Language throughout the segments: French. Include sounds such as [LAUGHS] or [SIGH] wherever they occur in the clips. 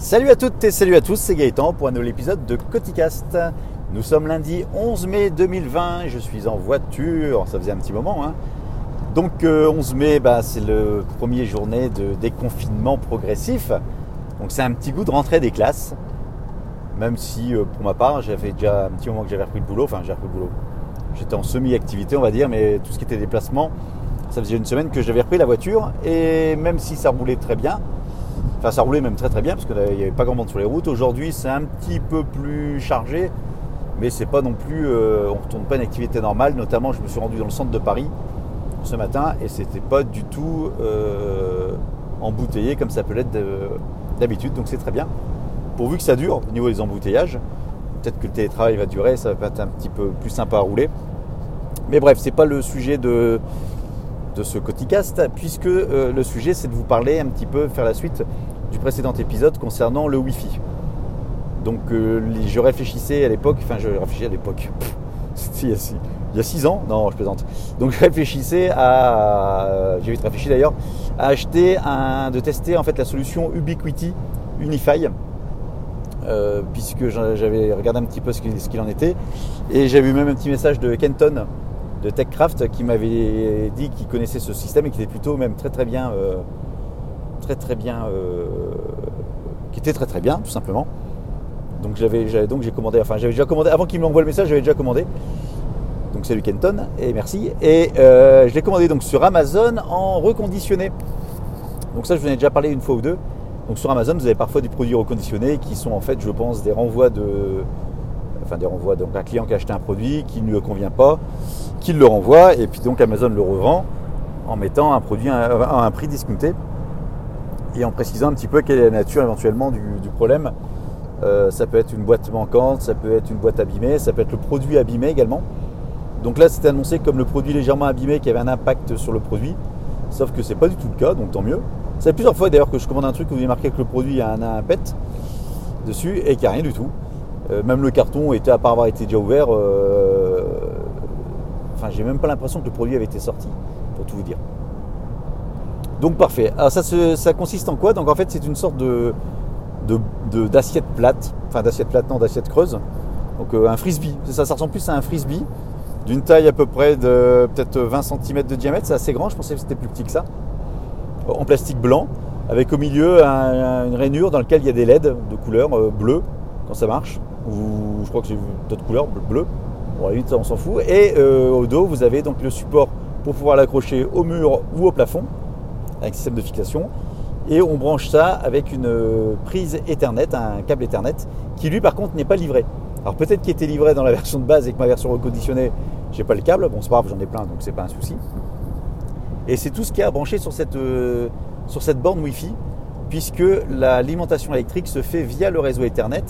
Salut à toutes et salut à tous, c'est Gaëtan pour un nouvel épisode de Coticast. Nous sommes lundi 11 mai 2020 et je suis en voiture, ça faisait un petit moment. Hein. Donc 11 euh, mai, bah, c'est le premier journée de déconfinement progressif. Donc c'est un petit goût de rentrée des classes. Même si euh, pour ma part, j'avais déjà un petit moment que j'avais repris le boulot, enfin j'ai repris le boulot. J'étais en semi-activité on va dire, mais tout ce qui était déplacement, ça faisait une semaine que j'avais repris la voiture et même si ça roulait très bien, Enfin, ça roulait même très très bien parce qu'il n'y avait pas grand monde sur les routes. Aujourd'hui, c'est un petit peu plus chargé, mais c'est pas non plus. Euh, on ne retourne pas une activité normale. Notamment, je me suis rendu dans le centre de Paris ce matin et c'était pas du tout euh, embouteillé comme ça peut l'être d'habitude. Donc c'est très bien. Pourvu que ça dure au niveau des embouteillages. Peut-être que le télétravail va durer, ça va être un petit peu plus sympa à rouler. Mais bref, c'est pas le sujet de, de ce Coticast, puisque euh, le sujet c'est de vous parler un petit peu, faire la suite du précédent épisode concernant le Wi-Fi. Donc euh, je réfléchissais à l'époque, enfin je réfléchissais à l'époque, [LAUGHS] il, y a six ans, non je plaisante. Donc je réfléchissais à, j'ai vite réfléchi d'ailleurs, à acheter un, de tester en fait la solution Ubiquiti Unify. Euh, puisque j'avais regardé un petit peu ce qu'il en était et j'avais eu même un petit message de Kenton de TechCraft qui m'avait dit qu'il connaissait ce système et qui était plutôt même très très bien, euh, très très bien, euh, qui était très très bien tout simplement. Donc j'avais, donc j'ai commandé, enfin j'avais déjà commandé avant qu'il m'envoie le message, j'avais déjà commandé. Donc salut Kenton et merci. Et euh, je l'ai commandé donc sur Amazon en reconditionné. Donc ça je vous en ai déjà parlé une fois ou deux. Donc sur Amazon vous avez parfois des produits reconditionnés qui sont en fait je pense des renvois de, enfin des renvois donc un client qui a acheté un produit qui ne lui convient pas qu'il le renvoie et puis donc Amazon le revend en mettant un produit à un prix discounté et en précisant un petit peu quelle est la nature éventuellement du, problème. Euh, ça peut être une boîte manquante, ça peut être une boîte abîmée, ça peut être le produit abîmé également. Donc là, c'était annoncé comme le produit légèrement abîmé qui avait un impact sur le produit. Sauf que c'est pas du tout le cas, donc tant mieux. C'est plusieurs fois d'ailleurs que je commande un truc où il est marqué que le produit a un, pet dessus et qu'il n'y a rien du tout. Euh, même le carton était, à part avoir été déjà ouvert, euh, Enfin, j'ai même pas l'impression que le produit avait été sorti, pour tout vous dire. Donc parfait. Alors ça, ça consiste en quoi? Donc en fait, c'est une sorte de d'assiette plate, enfin d'assiette plate, non, d'assiette creuse. Donc euh, un frisbee. Ça, ça ressemble plus à un frisbee d'une taille à peu près de peut-être 20 cm de diamètre. C'est assez grand. Je pensais que c'était plus petit que ça. En plastique blanc, avec au milieu une rainure dans laquelle il y a des LED de couleur euh, bleue quand ça marche. Ou je crois que c'est d'autres couleurs bleues. Bon, on s'en fout. Et euh, au dos, vous avez donc le support pour pouvoir l'accrocher au mur ou au plafond, avec système de fixation. Et on branche ça avec une euh, prise Ethernet, un câble Ethernet, qui lui par contre n'est pas livré. Alors peut-être qu'il était livré dans la [LAUGHS] version de base et que ma version reconditionnée, j'ai pas le câble. Bon, c'est pas grave, j'en ai plein, donc c'est pas un souci. Et c'est tout ce qui est à brancher sur cette, euh, sur cette borne Wi-Fi, puisque l'alimentation électrique se fait via le réseau Ethernet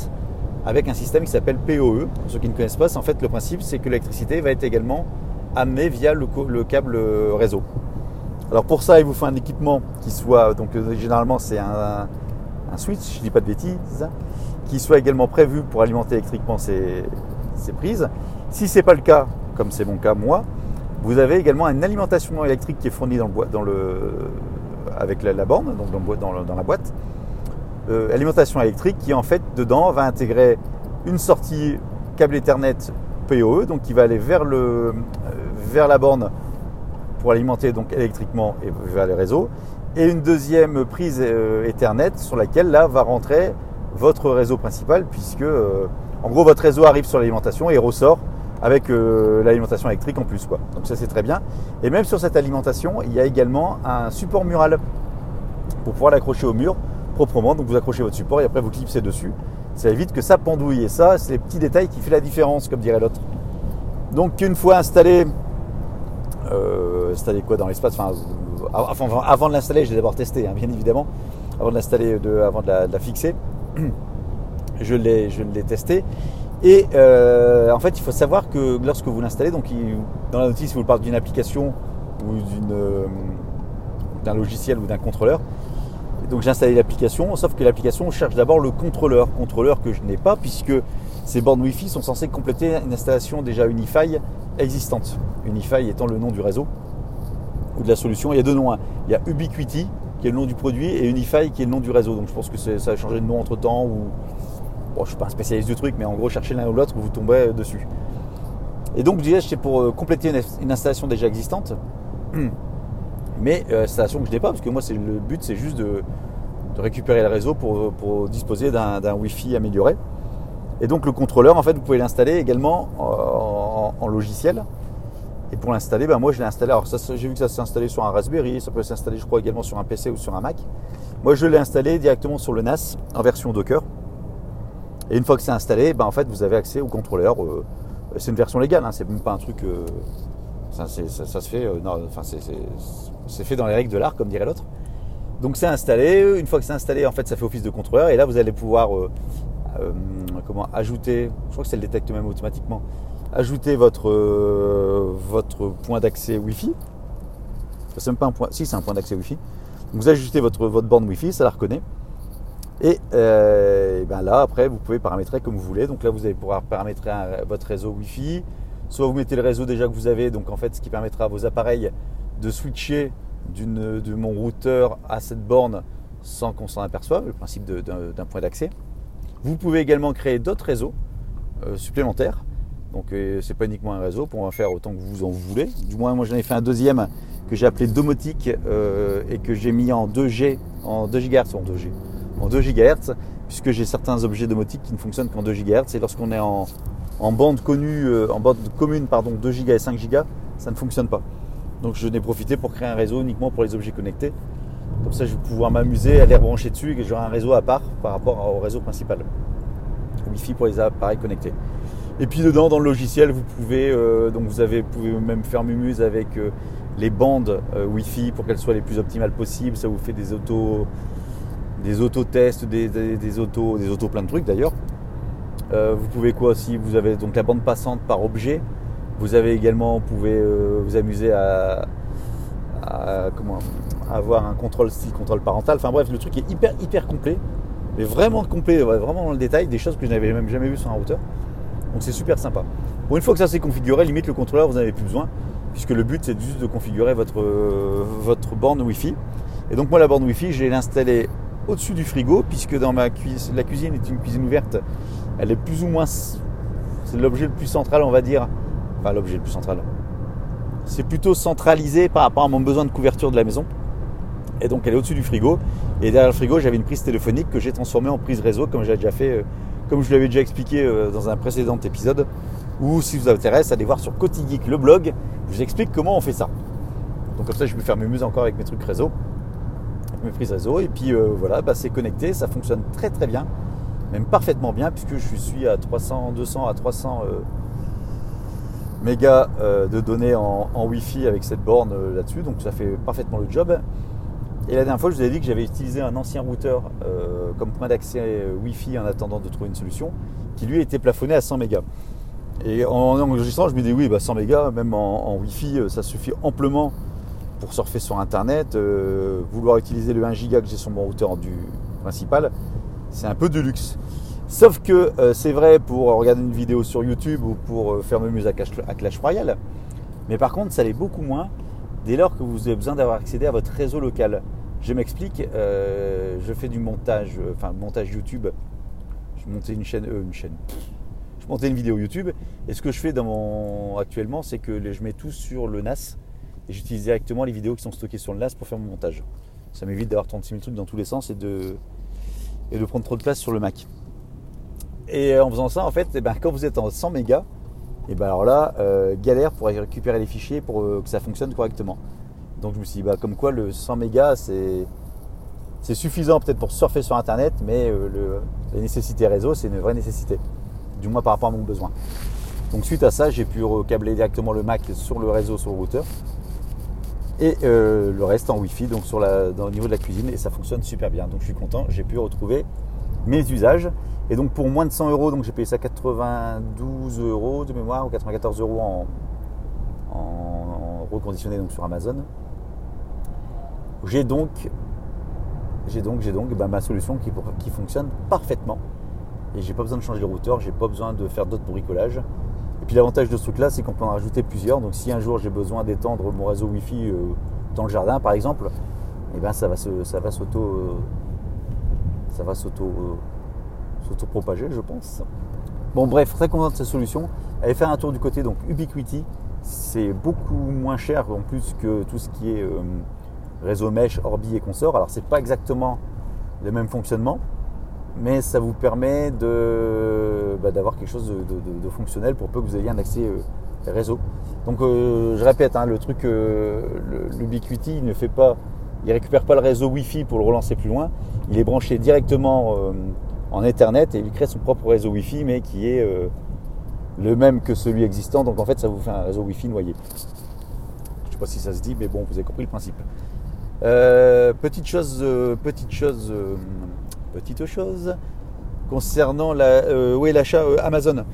avec un système qui s'appelle POE. Pour ceux qui ne connaissent pas, en fait le principe c'est que l'électricité va être également amenée via le, câble réseau. Alors pour ça, il vous faut un équipement qui soit, donc euh, généralement c'est un, switch, je ne dis pas de bêtises, qui soit également prévu pour alimenter électriquement ces, prises. Si ce n'est pas le cas, comme c'est mon cas moi, vous avez également une alimentation électrique qui est fournie dans le, dans le, avec la, borne, donc dans, dans la boîte, euh, alimentation électrique qui en fait dedans va intégrer une sortie câble Ethernet PoE, donc qui va aller vers, le, euh, vers la borne pour alimenter donc électriquement et vers les réseaux, et une deuxième prise euh, Ethernet sur laquelle là va rentrer votre réseau principal, puisque en gros votre réseau arrive sur l'alimentation et ressort avec l'alimentation électrique en plus. Quoi. Donc ça c'est très bien. Et même sur cette alimentation, il y a également un support mural pour pouvoir l'accrocher au mur proprement. Donc vous accrochez votre support et après vous clipsez dessus. Ça évite que ça pendouille. Et ça, c'est les petits détails qui font la différence, comme dirait l'autre. Donc une fois installé, euh, installé quoi dans l'espace enfin, avant de l'installer, je l'ai d'abord testé, hein, bien évidemment. Avant de l'installer, avant de la, fixer, [CLEARS THROAT] je l'ai, je l'ai testé. Et euh, en fait, il faut savoir que lorsque vous l'installez, donc dans la notice, vous parle d'une application ou d'une, euh, d'un logiciel ou d'un contrôleur. Donc j'ai installé l'application, sauf que l'application cherche d'abord le contrôleur, contrôleur que je n'ai pas puisque ces bornes Wi-Fi sont censées compléter une installation déjà Unify existante. Unify étant le nom du réseau ou de la solution. Il y a deux noms. Hein. Il y a Ubiquiti qui est le nom du produit, et Unify qui est le nom du réseau. Donc je pense que ça a changé de nom entre temps. Ou... Bon, je suis pas un spécialiste du truc, mais en gros, cherchez l'un ou l'autre, vous tombez dessus. Et donc, je disais, c'est pour euh, compléter une, installation déjà existante. [CLEARS THROAT] Mais euh, installation que je n'ai pas, parce que moi, c'est le but, c'est juste de, récupérer le réseau pour, disposer d'un Wi-Fi amélioré. Et donc, le contrôleur, en fait, vous pouvez l'installer également en, logiciel. Et pour l'installer, ben moi je l'ai installé. Alors j'ai vu que ça s'est installé sur un Raspberry, ça peut s'installer je crois également sur un PC ou sur un Mac. Moi je l'ai installé directement sur le NAS en version Docker. Et une fois que c'est installé, ben, en fait vous avez accès au contrôleur. Euh, c'est une version légale, hein, c'est même pas un truc. Euh, ça, se fait. Euh, c'est fait dans les règles de l'art, comme dirait l'autre. Donc c'est installé. Une fois que c'est installé, en fait ça fait office de contrôleur. Et là vous allez pouvoir comment ajouter. Je crois que ça le détecte même automatiquement ajouter votre, euh, votre point d'accès Wi-Fi. C'est pas un point. Si, c'est un point d'accès Wi-Fi. Vous ajoutez votre, votre borne Wi-Fi, ça la reconnaît. Et, euh, ben là, après, vous pouvez paramétrer comme vous voulez. Donc là, vous allez pouvoir paramétrer votre réseau Wi-Fi. Soit vous mettez le réseau déjà que vous avez, donc en fait, ce qui permettra à vos appareils de switcher de mon routeur à cette borne sans qu'on s'en aperçoive, le principe d'un point d'accès. Vous pouvez également créer d'autres réseaux euh, supplémentaires donc euh, c'est pas uniquement un réseau, pour en faire autant que vous en voulez. Du moins moi j'en ai fait un deuxième que j'ai appelé domotique euh, et que j'ai mis en 2G, en 2 GHz, en 2G, en 2 GHz, puisque j'ai certains objets domotiques qui ne fonctionnent qu'en 2 GHz. Et lorsqu'on est en, bande connue, euh, en bande commune, pardon, 2 Go et 5 Go, ça ne fonctionne pas. Donc je n'ai profité pour créer un réseau uniquement pour les objets connectés. Comme ça je vais pouvoir m'amuser à les rebrancher dessus et j'aurai un réseau à part par rapport au réseau principal. Wi-Fi pour les appareils connectés. Et puis dedans, dans le logiciel, vous pouvez, euh, donc vous avez, pouvez même faire mumuse avec euh, les bandes Wi-Fi pour qu'elles soient les plus optimales possibles. Ça vous fait des autos, des auto-tests, des, des, autos, des autos plein de trucs d'ailleurs. Vous pouvez quoi aussi Vous avez donc la bande passante par objet. Vous avez également, vous pouvez vous amuser à, comment, avoir un contrôle style contrôle parental. Enfin bref, le truc est hyper hyper complet, mais vraiment complet, vraiment dans le détail, des choses que je n'avais même jamais vues sur un routeur. Donc c'est super sympa. Bon, une fois que ça s'est configuré, limite le contrôleur, vous n'en avez plus besoin, puisque le but c'est juste de configurer votre, euh, votre borne Wi-Fi. Et donc moi la borne Wi-Fi, je l'ai au-dessus du frigo, puisque dans ma cuisine, la cuisine est une cuisine ouverte, elle est plus ou moins, c'est l'objet le plus central, on va dire. Enfin l'objet le plus central. C'est plutôt centralisé par rapport à mon besoin de couverture de la maison. Et donc elle est au-dessus du frigo. Et derrière le frigo, j'avais une prise téléphonique que j'ai transformée en prise réseau, comme déjà fait euh, comme je l'avais déjà expliqué euh, dans un précédent épisode, ou si vous intéresse, allez voir sur Cotigeek le blog, je vous explique comment on fait ça. Donc comme ça, je peux faire mes muses encore avec mes trucs réseau, mes prises réseau, et puis euh, voilà, bah, c'est connecté, ça fonctionne très très bien, même parfaitement bien, puisque je suis à 300, 200 à 300 euh, mégas de données en, en Wi-Fi avec cette borne là-dessus, donc ça fait parfaitement le job. Et la dernière fois, je vous avais dit que j'avais utilisé un ancien routeur euh, comme point d'accès euh, Wi-Fi en attendant de trouver une solution, qui lui était plafonné à 100 mégas. Et en enregistrant, je me dis oui, bah 100 mégas, même en, Wi-Fi, euh, ça suffit amplement pour surfer sur Internet. vouloir utiliser le 1 giga que j'ai sur mon routeur du principal, c'est un peu de luxe. Sauf que c'est vrai pour regarder une vidéo sur YouTube ou pour faire mes musique à Clash Royale. Mais par contre, ça l'est beaucoup moins dès lors que vous avez besoin d'avoir accédé à votre réseau local. Je m'explique, euh, je fais du montage, euh, enfin montage YouTube. Je montais une chaîne, euh, une chaîne. Je montais une vidéo YouTube. Et ce que je fais actuellement, c'est que je mets tout sur le NAS et j'utilise directement les vidéos qui sont stockées sur le NAS pour faire mon montage. Ça m'évite d'avoir 36 000 trucs dans tous les sens et de, et de prendre trop de place sur le Mac. Et en faisant ça, en fait, eh ben, quand vous êtes en 100 mégas, et ben alors là, galère pour récupérer les fichiers pour que ça fonctionne correctement. Donc je me suis dit, bah, comme quoi le 100 mégas, c'est, c'est suffisant peut-être pour surfer sur Internet, mais euh, le, la réseau, c'est une vraie nécessité, du moins par rapport à mon besoin. Donc suite à ça, j'ai pu recabler directement le Mac sur le réseau, sur le routeur, et euh, le reste en Wi-Fi, donc sur la, dans, au niveau de la cuisine, et ça fonctionne super bien. Donc je suis content, j'ai pu retrouver mes usages. Et donc pour moins de 100 euros, donc j'ai payé ça 92 euros de mémoire ou 94 euros en, reconditionné donc sur Amazon. J'ai donc, j'ai donc, j'ai donc bah, ma solution qui, qui, fonctionne parfaitement. Et j'ai pas besoin de changer le routeur, j'ai pas besoin de faire d'autres bricolages. Et puis l'avantage de ce truc là, c'est qu'on peut en rajouter plusieurs. Donc si un jour j'ai besoin d'étendre mon réseau Wi-Fi euh, dans le jardin par exemple, et ben ça va se, ça va s'auto, va s'auto, s'auto propager, je pense. Bon bref, très content de cette solution. Allez faire un tour du côté donc Ubiquiti. C'est beaucoup moins cher en plus que tout ce qui est euh, réseau mesh, Orbi et consorts. Alors c'est pas exactement le même fonctionnement, mais ça vous permet de, bah, d'avoir quelque chose de, fonctionnel pour peu que vous ayez un accès euh, réseau. Donc euh, je répète, hein, le truc, l'Ubiquiti, il ne fait pas, il récupère pas le réseau Wi-Fi pour le relancer plus loin. Il est branché directement en Ethernet et il crée son propre réseau Wi-Fi, mais qui est euh, le même que celui existant. Donc en fait, ça vous fait un réseau Wi-Fi noyé. Je ne sais pas si ça se dit, mais bon, vous avez compris le principe. Euh, petite chose, euh, petite chose, petite chose concernant la, l'achat Amazon.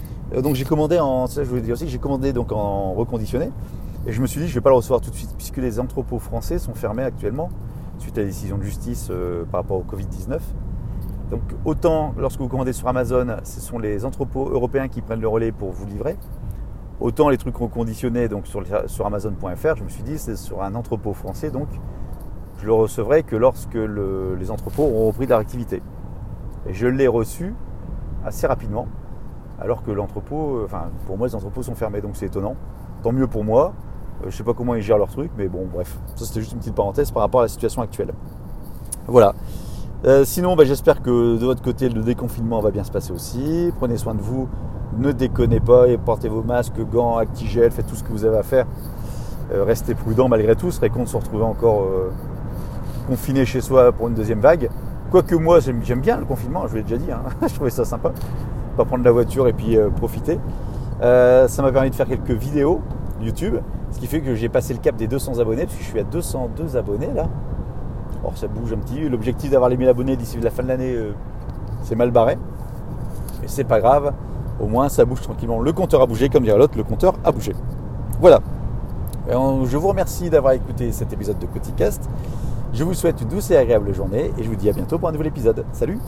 donc j'ai commandé en, ça je voulais dire aussi, j'ai commandé donc en reconditionné. Et je me suis dit, je vais pas le recevoir tout de suite, puisque les entrepôts français sont fermés actuellement, suite à la décision de justice par rapport au Covid-19. Donc autant lorsque vous commandez sur Amazon, ce sont les entrepôts européens qui prennent le relais pour vous livrer. Autant les trucs reconditionnés donc sur, sur Amazon.fr, je me suis dit c'est sur un entrepôt français donc je le recevrai que lorsque les entrepôts auront repris de leur activité. Et je l'ai reçu assez rapidement, alors que l'entrepôt, euh, enfin pour moi les entrepôts sont fermés donc c'est étonnant. Tant mieux pour moi. Je euh, je sais pas comment ils gèrent leur truc, mais bon bref, ça c'était juste une petite parenthèse par rapport à la situation actuelle. Voilà. Euh, sinon, bah, j'espère que de votre côté, le déconfinement va bien se passer aussi. Prenez soin de vous, ne déconnez pas et portez vos masques, gants, actigel, faites tout ce que vous avez à faire. Restez prudent malgré tout, ce serait con de se retrouver encore confiné chez soi pour une deuxième vague. Quoique moi, j'aime bien le confinement, je vous l'ai déjà dit, hein. [LAUGHS] je trouvais ça sympa. Pas prendre la voiture et puis profiter. ça m'a permis de faire quelques vidéos YouTube, ce qui fait que j'ai passé le cap des 200 abonnés, parce que je suis à 202 abonnés là. Or ça bouge un petit. L'objectif d'avoir les 1000 abonnés d'ici la fin de l'année, euh, c'est mal barré. Mais c'est pas grave. Au moins ça bouge tranquillement. Le compteur a bougé, comme dirait l'autre, le compteur a bougé. Voilà. je vous remercie d'avoir écouté cet épisode de Petit Cast. Je vous souhaite une douce et agréable journée et je vous dis à bientôt pour un nouvel épisode. Salut